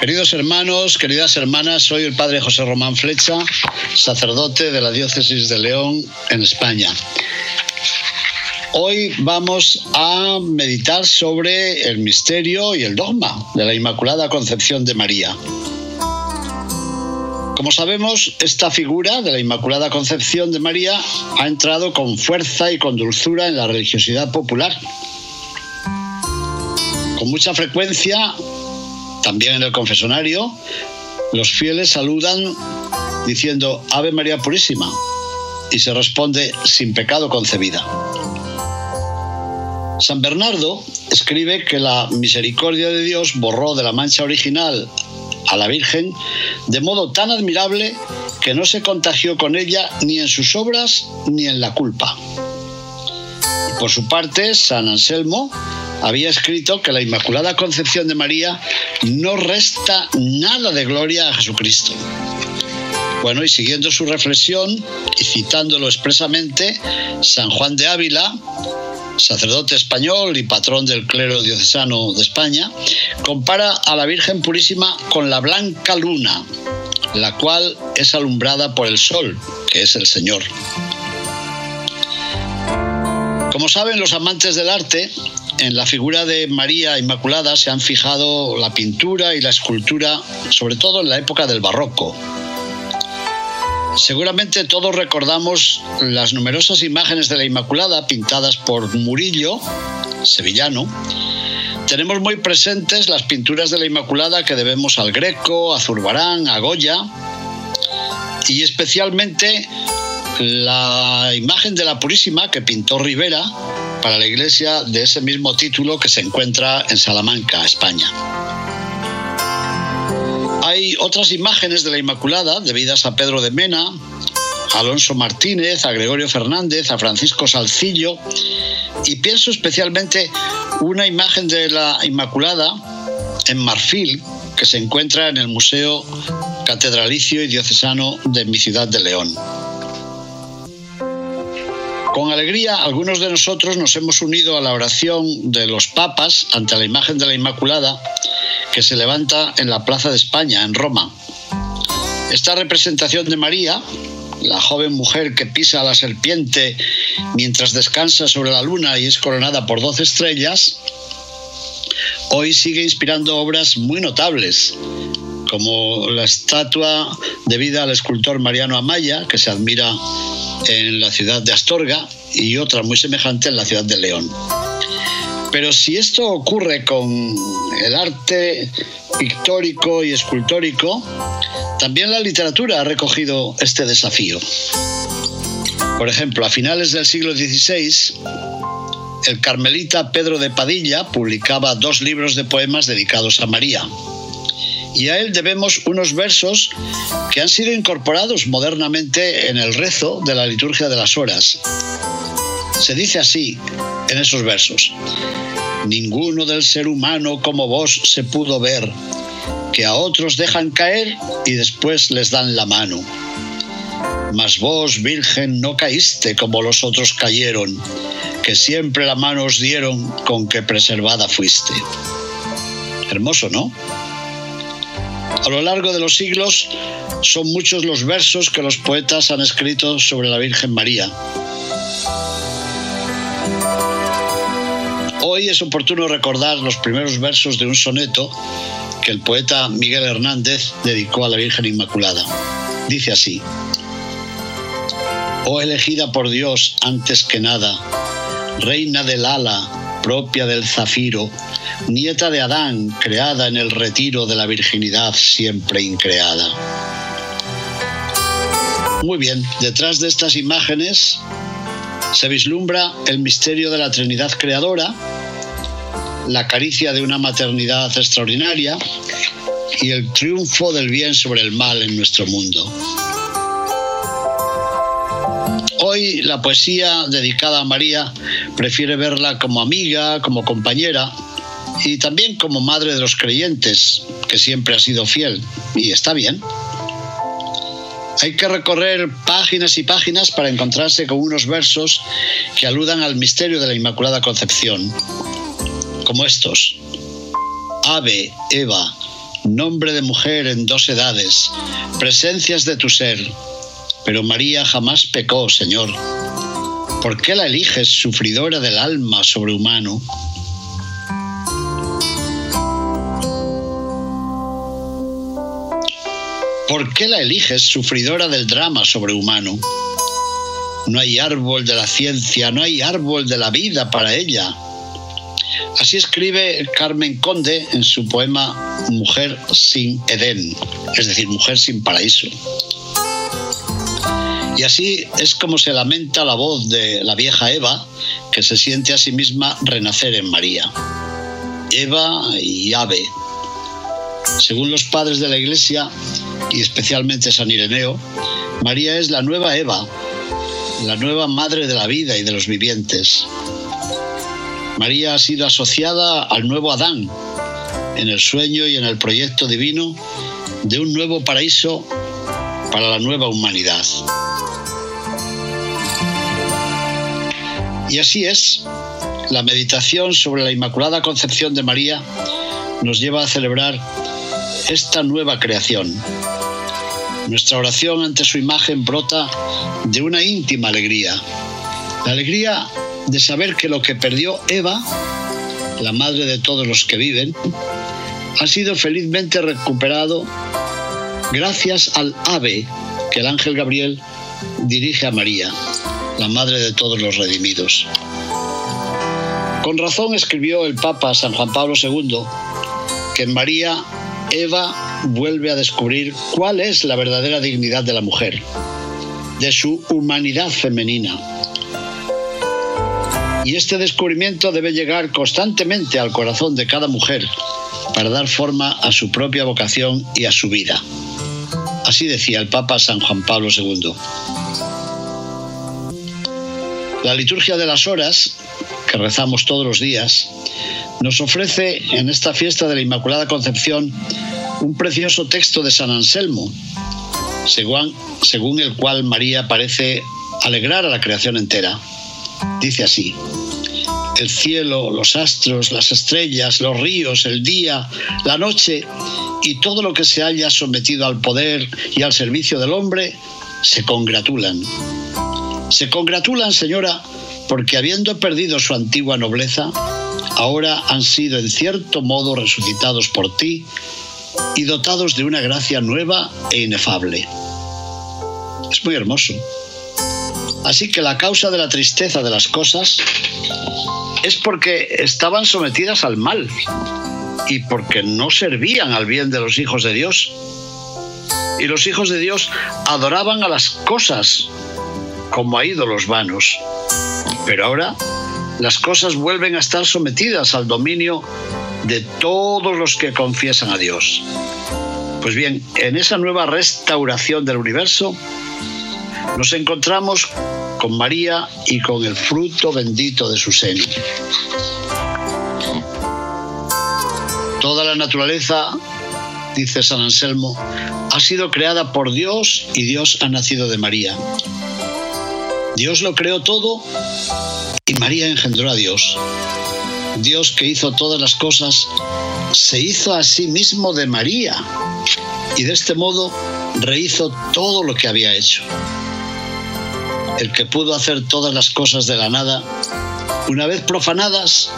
Queridos hermanos, queridas hermanas, soy el padre José Román Flecha, sacerdote de la diócesis de León en España. Hoy vamos a meditar sobre el misterio y el dogma de la Inmaculada Concepción de María. Como sabemos, esta figura de la Inmaculada Concepción de María ha entrado con fuerza y con dulzura en la religiosidad popular. Con mucha frecuencia, también en el confesonario, los fieles saludan diciendo Ave María Purísima y se responde sin pecado concebida. San Bernardo escribe que la misericordia de Dios borró de la mancha original a la Virgen de modo tan admirable que no se contagió con ella ni en sus obras ni en la culpa. Por su parte, San Anselmo había escrito que la Inmaculada Concepción de María no resta nada de gloria a Jesucristo. Bueno, y siguiendo su reflexión y citándolo expresamente, San Juan de Ávila sacerdote español y patrón del clero diocesano de España, compara a la Virgen Purísima con la blanca luna, la cual es alumbrada por el sol, que es el Señor. Como saben los amantes del arte, en la figura de María Inmaculada se han fijado la pintura y la escultura, sobre todo en la época del barroco, Seguramente todos recordamos las numerosas imágenes de la Inmaculada pintadas por Murillo, sevillano. Tenemos muy presentes las pinturas de la Inmaculada que debemos al Greco, a Zurbarán, a Goya y especialmente la imagen de la Purísima que pintó Rivera para la iglesia de ese mismo título que se encuentra en Salamanca, España. Hay otras imágenes de la Inmaculada debidas a Pedro de Mena, a Alonso Martínez, a Gregorio Fernández, a Francisco Salcillo y pienso especialmente una imagen de la Inmaculada en marfil que se encuentra en el Museo Catedralicio y Diocesano de mi ciudad de León. Con alegría, algunos de nosotros nos hemos unido a la oración de los papas ante la imagen de la Inmaculada que se levanta en la Plaza de España, en Roma. Esta representación de María, la joven mujer que pisa a la serpiente mientras descansa sobre la luna y es coronada por doce estrellas, hoy sigue inspirando obras muy notables, como la estatua debida al escultor Mariano Amaya, que se admira en la ciudad de Astorga, y otra muy semejante en la ciudad de León. Pero si esto ocurre con el arte pictórico y escultórico, también la literatura ha recogido este desafío. Por ejemplo, a finales del siglo XVI, el carmelita Pedro de Padilla publicaba dos libros de poemas dedicados a María. Y a él debemos unos versos que han sido incorporados modernamente en el rezo de la liturgia de las horas. Se dice así en esos versos. Ninguno del ser humano como vos se pudo ver, que a otros dejan caer y después les dan la mano. Mas vos, Virgen, no caíste como los otros cayeron, que siempre la mano os dieron con que preservada fuiste. Hermoso, ¿no? A lo largo de los siglos son muchos los versos que los poetas han escrito sobre la Virgen María Hoy es oportuno recordar los primeros versos de un soneto que el poeta Miguel Hernández dedicó a la Virgen Inmaculada. Dice así, Oh elegida por Dios antes que nada, reina del ala, propia del zafiro, nieta de Adán, creada en el retiro de la virginidad siempre increada. Muy bien, detrás de estas imágenes Se vislumbra el misterio de la Trinidad Creadora, la caricia de una maternidad extraordinaria y el triunfo del bien sobre el mal en nuestro mundo. Hoy la poesía dedicada a María prefiere verla como amiga, como compañera y también como madre de los creyentes, que siempre ha sido fiel, y está bien. Hay que recorrer páginas y páginas para encontrarse con unos versos que aludan al misterio de la Inmaculada Concepción, como estos. Ave, Eva, nombre de mujer en dos edades, presencias de tu ser, pero María jamás pecó, Señor. ¿Por qué la eliges sufridora del alma sobrehumano? ¿Por qué la eliges sufridora del drama sobrehumano? No hay árbol de la ciencia, no hay árbol de la vida para ella. Así escribe Carmen Conde en su poema Mujer sin Edén, es decir, Mujer sin paraíso. Y así es como se lamenta la voz de la vieja Eva, que se siente a sí misma renacer en María. Eva y Ave. Según los padres de la Iglesia, y especialmente San Ireneo, María es la nueva Eva, la nueva madre de la vida y de los vivientes. María ha sido asociada al nuevo Adán, en el sueño y en el proyecto divino de un nuevo paraíso para la nueva humanidad. Y así es, la meditación sobre la Inmaculada Concepción de María nos lleva a celebrar esta nueva creación. Nuestra oración ante su imagen brota de una íntima alegría. La alegría de saber que lo que perdió Eva, la madre de todos los que viven, ha sido felizmente recuperado gracias al ave que el ángel Gabriel dirige a María la madre de todos los redimidos. Con razón escribió el Papa San Juan Pablo II que en María Eva vuelve a descubrir cuál es la verdadera dignidad de la mujer, de su humanidad femenina. Y este descubrimiento debe llegar constantemente al corazón de cada mujer para dar forma a su propia vocación y a su vida. Así decía el Papa San Juan Pablo II. La liturgia de las horas, que rezamos todos los días, nos ofrece en esta fiesta de la Inmaculada Concepción un precioso texto de San Anselmo, según, el cual María parece alegrar a la creación entera. Dice así, el cielo, los astros, las estrellas, los ríos, el día, la noche y todo lo que se haya sometido al poder y al servicio del hombre, se congratulan se congratulan, señora, porque habiendo perdido su antigua nobleza, ahora han sido en cierto modo resucitados por ti y dotados de una gracia nueva e inefable. Es muy hermoso. Así que la causa de la tristeza de las cosas es porque estaban sometidas al mal y porque no servían al bien de los hijos de Dios. Y los hijos de Dios adoraban a las cosas como a ídolos vanos. Pero ahora las cosas vuelven a estar sometidas al dominio de todos los que confiesan a Dios. Pues bien, en esa nueva restauración del universo nos encontramos con María y con el fruto bendito de su seno. Toda la naturaleza, dice San Anselmo, ha sido creada por Dios y Dios ha nacido de María. Dios lo creó todo y María engendró a Dios. Dios que hizo todas las cosas, se hizo a sí mismo de María y de este modo rehizo todo lo que había hecho. El que pudo hacer todas las cosas de la nada, una vez profanadas,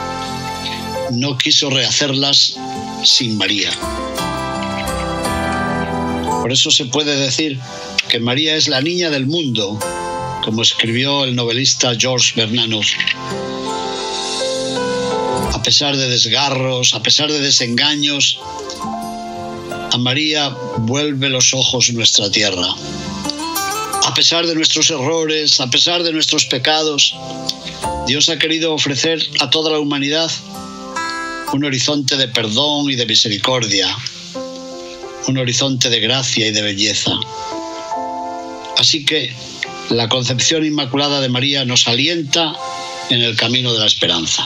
no quiso rehacerlas sin María. Por eso se puede decir que María es la niña del mundo, como escribió el novelista George Bernanos. A pesar de desgarros, a pesar de desengaños, a María vuelve los ojos nuestra tierra. A pesar de nuestros errores, a pesar de nuestros pecados, Dios ha querido ofrecer a toda la humanidad un horizonte de perdón y de misericordia, un horizonte de gracia y de belleza. Así que la concepción inmaculada de María nos alienta en el camino de la esperanza.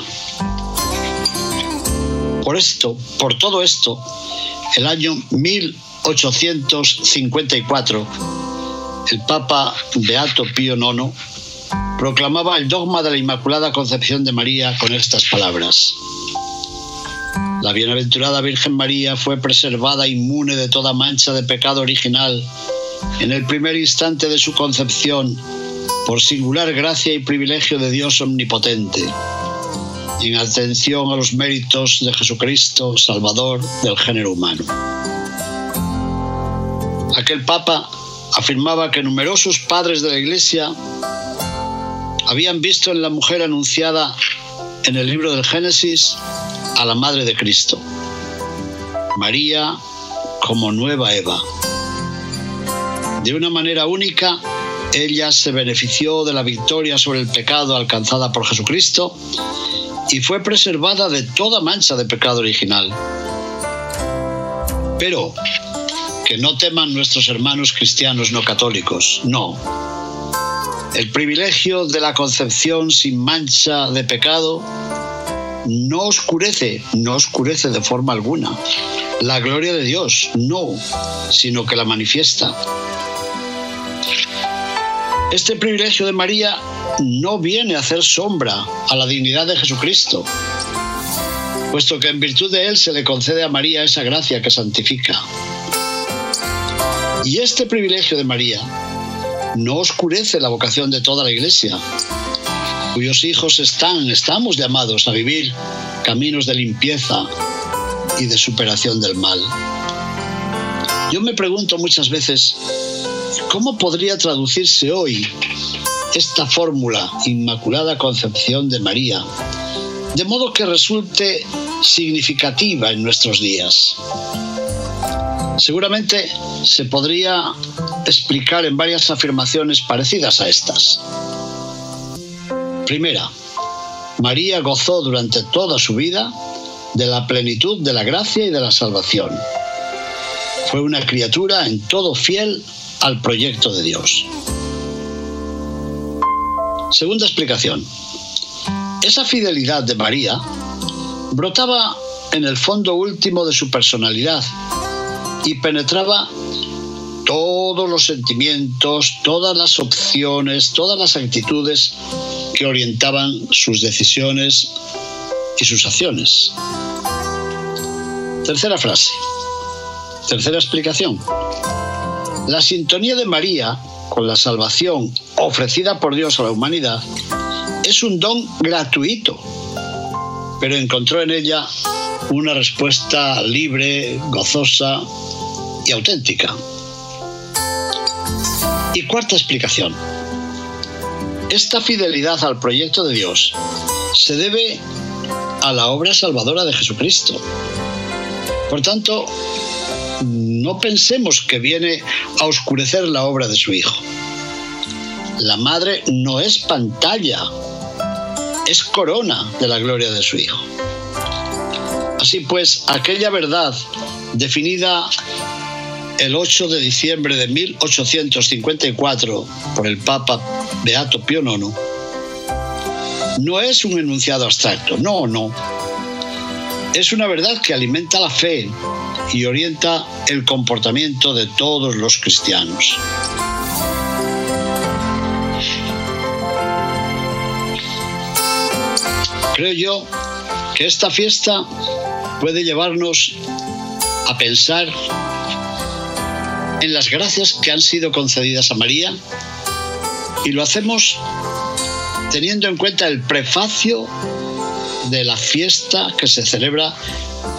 Por esto, por todo esto, el año 1854, el Papa Beato Pío IX proclamaba el dogma de la Inmaculada Concepción de María con estas palabras. La bienaventurada Virgen María fue preservada inmune de toda mancha de pecado original en el primer instante de su concepción por singular gracia y privilegio de Dios omnipotente, en atención a los méritos de Jesucristo, Salvador del género humano. Aquel Papa afirmaba que numerosos padres de la Iglesia habían visto en la mujer anunciada en el libro del Génesis a la Madre de Cristo, María como nueva Eva. De una manera única, ella se benefició de la victoria sobre el pecado alcanzada por Jesucristo y fue preservada de toda mancha de pecado original. Pero que no teman nuestros hermanos cristianos no católicos, no. El privilegio de la concepción sin mancha de pecado no oscurece, no oscurece de forma alguna. La gloria de Dios, no, sino que la manifiesta. Este privilegio de María no viene a hacer sombra a la dignidad de Jesucristo, puesto que en virtud de él se le concede a María esa gracia que santifica. Y este privilegio de María no oscurece la vocación de toda la Iglesia, cuyos hijos están, estamos llamados a vivir caminos de limpieza y de superación del mal. Yo me pregunto muchas veces, ¿cómo podría traducirse hoy esta fórmula, Inmaculada Concepción de María, de modo que resulte significativa en nuestros días? Seguramente se podría explicar en varias afirmaciones parecidas a estas. Primera, María gozó durante toda su vida de la plenitud de la gracia y de la salvación. Fue una criatura en todo fiel al proyecto de Dios. Segunda explicación. Esa fidelidad de María brotaba en el fondo último de su personalidad y penetraba todos los sentimientos, todas las opciones, todas las actitudes que orientaban sus decisiones y sus acciones. Tercera frase. Tercera explicación. La sintonía de María con la salvación ofrecida por Dios a la humanidad es un don gratuito, pero encontró en ella una respuesta libre, gozosa y auténtica. Y cuarta explicación. Esta fidelidad al proyecto de Dios se debe a la obra salvadora de Jesucristo. Por tanto, no pensemos que viene a oscurecer la obra de su Hijo. La madre no es pantalla, es corona de la gloria de su Hijo. Así pues, aquella verdad definida el 8 de diciembre de 1854 por el Papa Beato Pío IX, no es un enunciado abstracto, no, no. Es una verdad que alimenta la fe y orienta el comportamiento de todos los cristianos. Creo yo que esta fiesta puede llevarnos a pensar en las gracias que han sido concedidas a María y lo hacemos teniendo en cuenta el prefacio de la fiesta que se celebra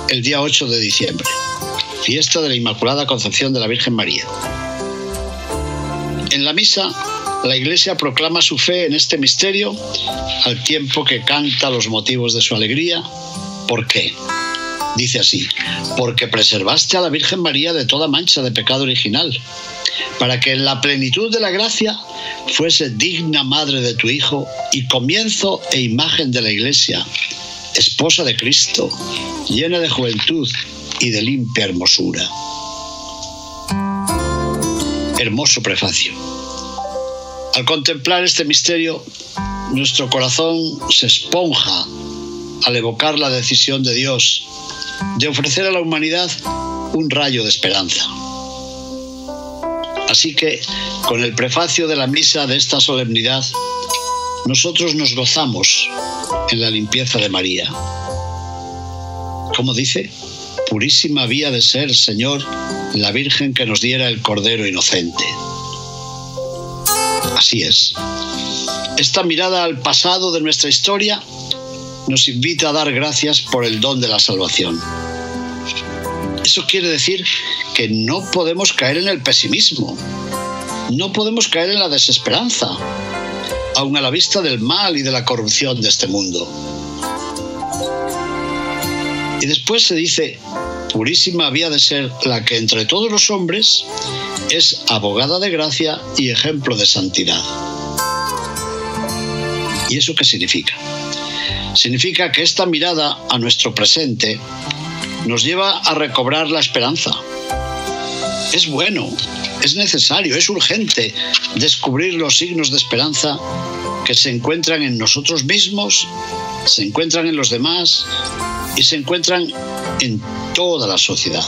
el día 8 de diciembre, fiesta de la Inmaculada Concepción de la Virgen María. En la misa, la Iglesia proclama su fe en este misterio al tiempo que canta los motivos de su alegría. ¿Por qué? Dice así, porque preservaste a la Virgen María de toda mancha de pecado original para que en la plenitud de la gracia fuese digna madre de tu Hijo y comienzo e imagen de la Iglesia, esposa de Cristo, llena de juventud y de limpia hermosura. Hermoso prefacio. Al contemplar este misterio, nuestro corazón se esponja al evocar la decisión de Dios de ofrecer a la humanidad un rayo de esperanza. Así que, con el prefacio de la misa de esta solemnidad, nosotros nos gozamos en la limpieza de María. Como dice, purísima había de ser, Señor, la Virgen que nos diera el Cordero inocente. Así es. Esta mirada al pasado de nuestra historia nos invita a dar gracias por el don de la salvación. Eso quiere decir que no podemos caer en el pesimismo, no podemos caer en la desesperanza, aun a la vista del mal y de la corrupción de este mundo. Y después se dice, purísima había de ser la que entre todos los hombres es abogada de gracia y ejemplo de santidad. ¿Y eso qué significa? Significa que esta mirada a nuestro presente nos lleva a recobrar la esperanza. Es bueno, es necesario, es urgente descubrir los signos de esperanza que se encuentran en nosotros mismos, se encuentran en los demás y se encuentran en toda la sociedad.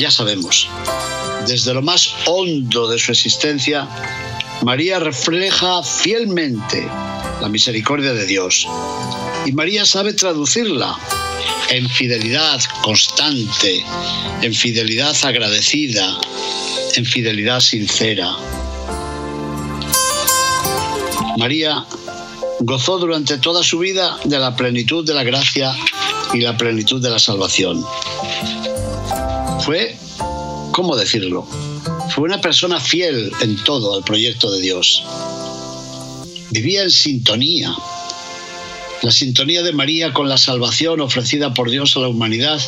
Ya sabemos, desde lo más hondo de su existencia, María refleja fielmente la misericordia de Dios. Y María sabe traducirla en fidelidad constante, en fidelidad agradecida, en fidelidad sincera. María gozó durante toda su vida de la plenitud de la gracia y la plenitud de la salvación. Fue, ¿cómo decirlo? Fue una persona fiel en todo al proyecto de Dios. Vivía en sintonía. La sintonía de María con la salvación ofrecida por Dios a la humanidad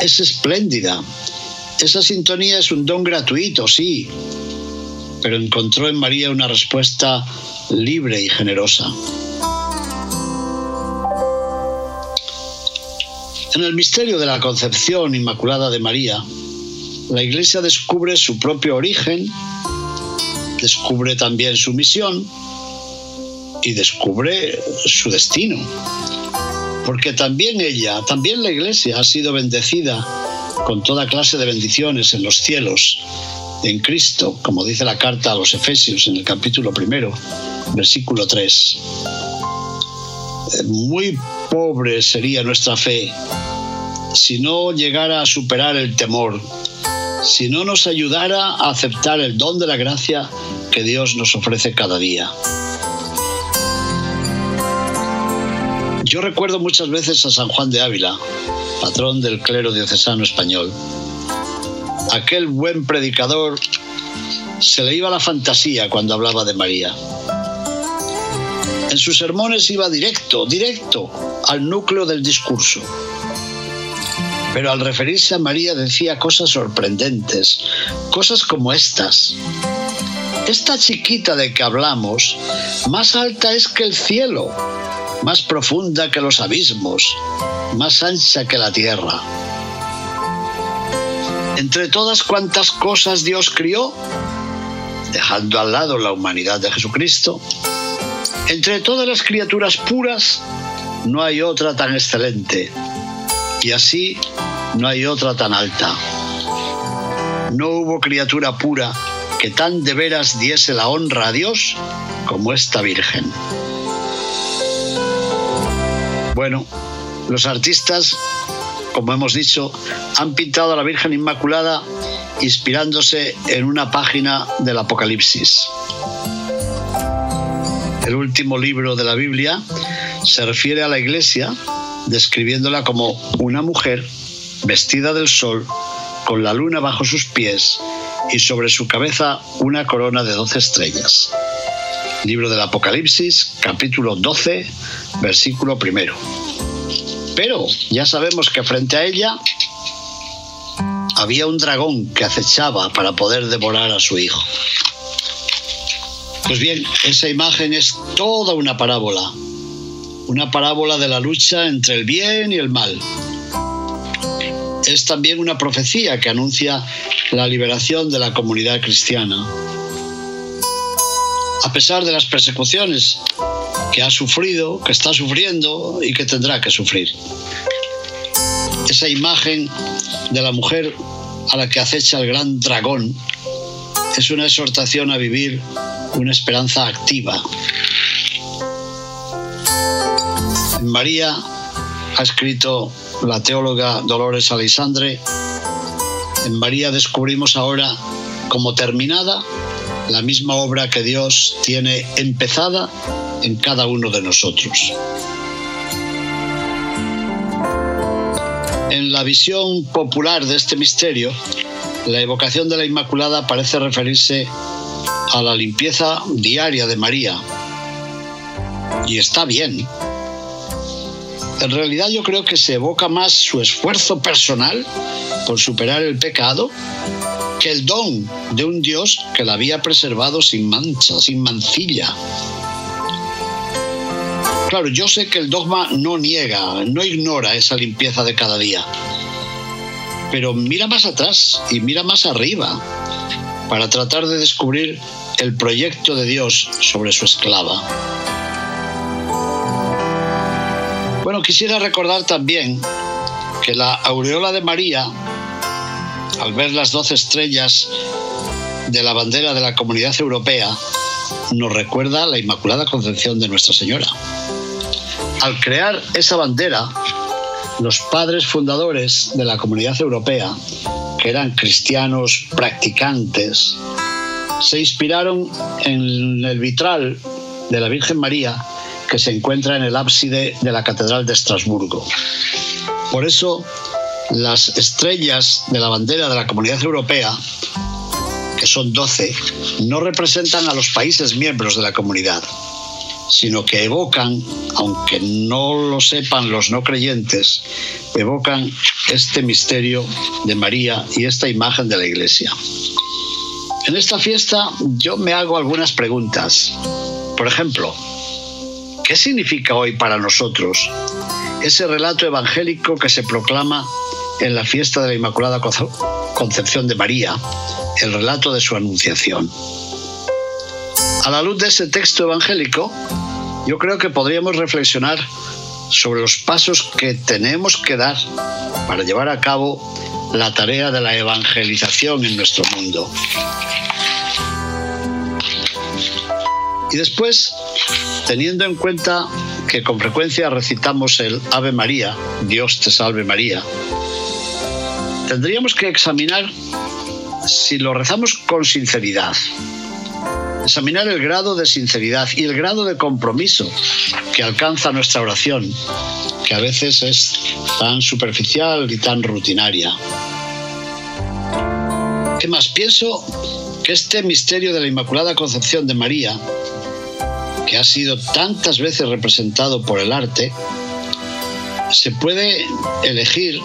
es espléndida. Esa sintonía es un don gratuito, sí, pero encontró en María una respuesta libre y generosa. En el misterio de la concepción inmaculada de María, la Iglesia descubre su propio origen, descubre también su misión y descubre su destino. Porque también ella, también la Iglesia ha sido bendecida con toda clase de bendiciones en los cielos, en Cristo, como dice la carta a los Efesios en el capítulo primero, versículo 3. Muy pobre sería nuestra fe si no llegara a superar el temor si no nos ayudara a aceptar el don de la gracia que Dios nos ofrece cada día. Yo recuerdo muchas veces a San Juan de Ávila, patrón del clero diocesano español. Aquel buen predicador se le iba la fantasía cuando hablaba de María. En sus sermones iba directo, directo al núcleo del discurso pero al referirse a María decía cosas sorprendentes, cosas como estas. Esta chiquita de que hablamos, más alta es que el cielo, más profunda que los abismos, más ancha que la tierra. Entre todas cuantas cosas Dios crió, dejando al lado la humanidad de Jesucristo, entre todas las criaturas puras, no hay otra tan excelente y así no hay otra tan alta. No hubo criatura pura que tan de veras diese la honra a Dios como esta Virgen. Bueno, los artistas, como hemos dicho, han pintado a la Virgen Inmaculada inspirándose en una página del Apocalipsis. El último libro de la Biblia se refiere a la Iglesia describiéndola como una mujer vestida del sol, con la luna bajo sus pies y sobre su cabeza una corona de doce estrellas. Libro del Apocalipsis, capítulo 12, versículo primero. Pero ya sabemos que frente a ella había un dragón que acechaba para poder devorar a su hijo. Pues bien, esa imagen es toda una parábola, una parábola de la lucha entre el bien y el mal. Es también una profecía que anuncia la liberación de la comunidad cristiana. A pesar de las persecuciones que ha sufrido, que está sufriendo y que tendrá que sufrir. Esa imagen de la mujer a la que acecha el gran dragón es una exhortación a vivir una esperanza activa. María ha escrito la teóloga Dolores Alexandre. En María descubrimos ahora como terminada la misma obra que Dios tiene empezada en cada uno de nosotros. En la visión popular de este misterio, la evocación de la Inmaculada parece referirse a la limpieza diaria de María. Y está bien. En realidad yo creo que se evoca más su esfuerzo personal por superar el pecado que el don de un Dios que la había preservado sin mancha, sin mancilla. Claro, yo sé que el dogma no niega, no ignora esa limpieza de cada día, pero mira más atrás y mira más arriba para tratar de descubrir el proyecto de Dios sobre su esclava. Bueno, quisiera recordar también que la aureola de María, al ver las doce estrellas de la bandera de la Comunidad Europea, nos recuerda la Inmaculada Concepción de Nuestra Señora. Al crear esa bandera, los padres fundadores de la comunidad europea, que eran cristianos practicantes, se inspiraron en el vitral de la Virgen María que se encuentra en el ábside de la Catedral de Estrasburgo. Por eso, las estrellas de la bandera de la Comunidad Europea, que son 12, no representan a los países miembros de la comunidad, sino que evocan, aunque no lo sepan los no creyentes, evocan este misterio de María y esta imagen de la Iglesia. En esta fiesta yo me hago algunas preguntas. Por ejemplo, ¿qué significa hoy para nosotros ese relato evangélico que se proclama en la fiesta de la Inmaculada Concepción de María, el relato de su anunciación? A la luz de ese texto evangélico, yo creo que podríamos reflexionar sobre los pasos que tenemos que dar para llevar a cabo la tarea de la evangelización en nuestro mundo. Y después, teniendo en cuenta que con frecuencia recitamos el Ave María, Dios te salve María, tendríamos que examinar si lo rezamos con sinceridad, examinar el grado de sinceridad y el grado de compromiso que alcanza nuestra oración, que a veces es tan superficial y tan rutinaria. ¿Qué más? Pienso que este misterio de la Inmaculada Concepción de María, que ha sido tantas veces representado por el arte, se puede elegir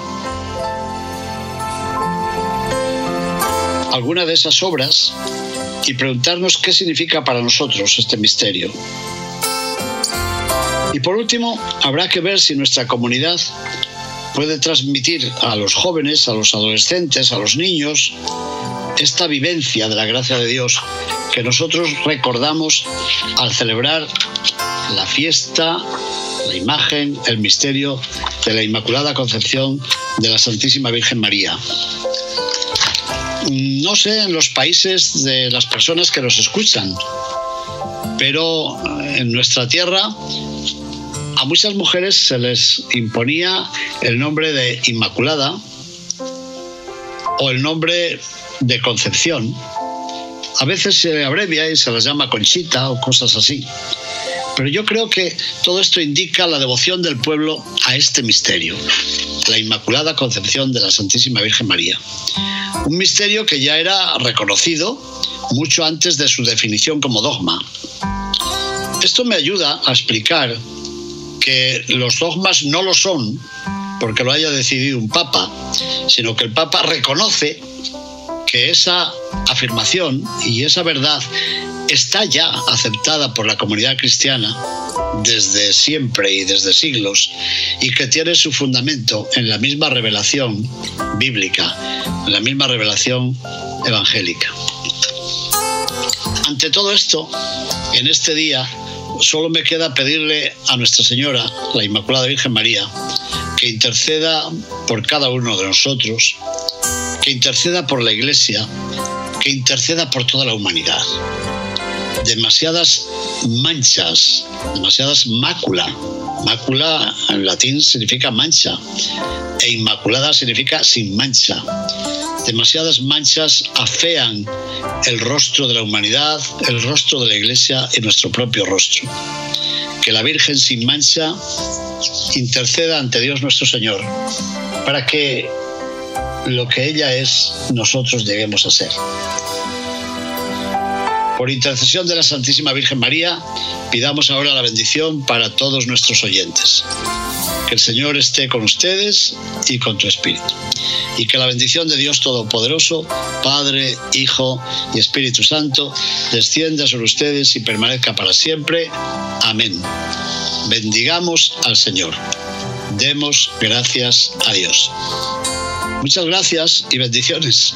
alguna de esas obras y preguntarnos qué significa para nosotros este misterio. Y por último, habrá que ver si nuestra comunidad puede transmitir a los jóvenes, a los adolescentes, a los niños, esta vivencia de la gracia de Dios que nosotros recordamos al celebrar la fiesta, la imagen, el misterio de la Inmaculada Concepción de la Santísima Virgen María no sé en los países de las personas que nos escuchan, pero en nuestra tierra a muchas mujeres se les imponía el nombre de Inmaculada o el nombre de Concepción. A veces se abrevia y se les llama Conchita o cosas así. Pero yo creo que todo esto indica la devoción del pueblo a este misterio, la Inmaculada Concepción de la Santísima Virgen María. Un misterio que ya era reconocido mucho antes de su definición como dogma. Esto me ayuda a explicar que los dogmas no lo son porque lo haya decidido un papa, sino que el papa reconoce que esa afirmación y esa verdad está ya aceptada por la comunidad cristiana desde siempre y desde siglos y que tiene su fundamento en la misma revelación bíblica, en la misma revelación evangélica. Ante todo esto, en este día solo me queda pedirle a Nuestra Señora, la Inmaculada Virgen María, que interceda por cada uno de nosotros, que interceda por la Iglesia, que interceda por toda la humanidad. Demasiadas manchas, demasiadas mácula. Mácula en latín significa mancha e inmaculada significa sin mancha. Demasiadas manchas afean el rostro de la humanidad, el rostro de la Iglesia y nuestro propio rostro. Que la Virgen sin mancha interceda ante Dios nuestro Señor para que lo que ella es, nosotros lleguemos a ser. Por intercesión de la Santísima Virgen María, pidamos ahora la bendición para todos nuestros oyentes. Que el Señor esté con ustedes y con tu espíritu. Y que la bendición de Dios Todopoderoso, Padre, Hijo y Espíritu Santo, descienda sobre ustedes y permanezca para siempre. Amén. Bendigamos al Señor. Demos gracias a Dios. Muchas gracias y bendiciones.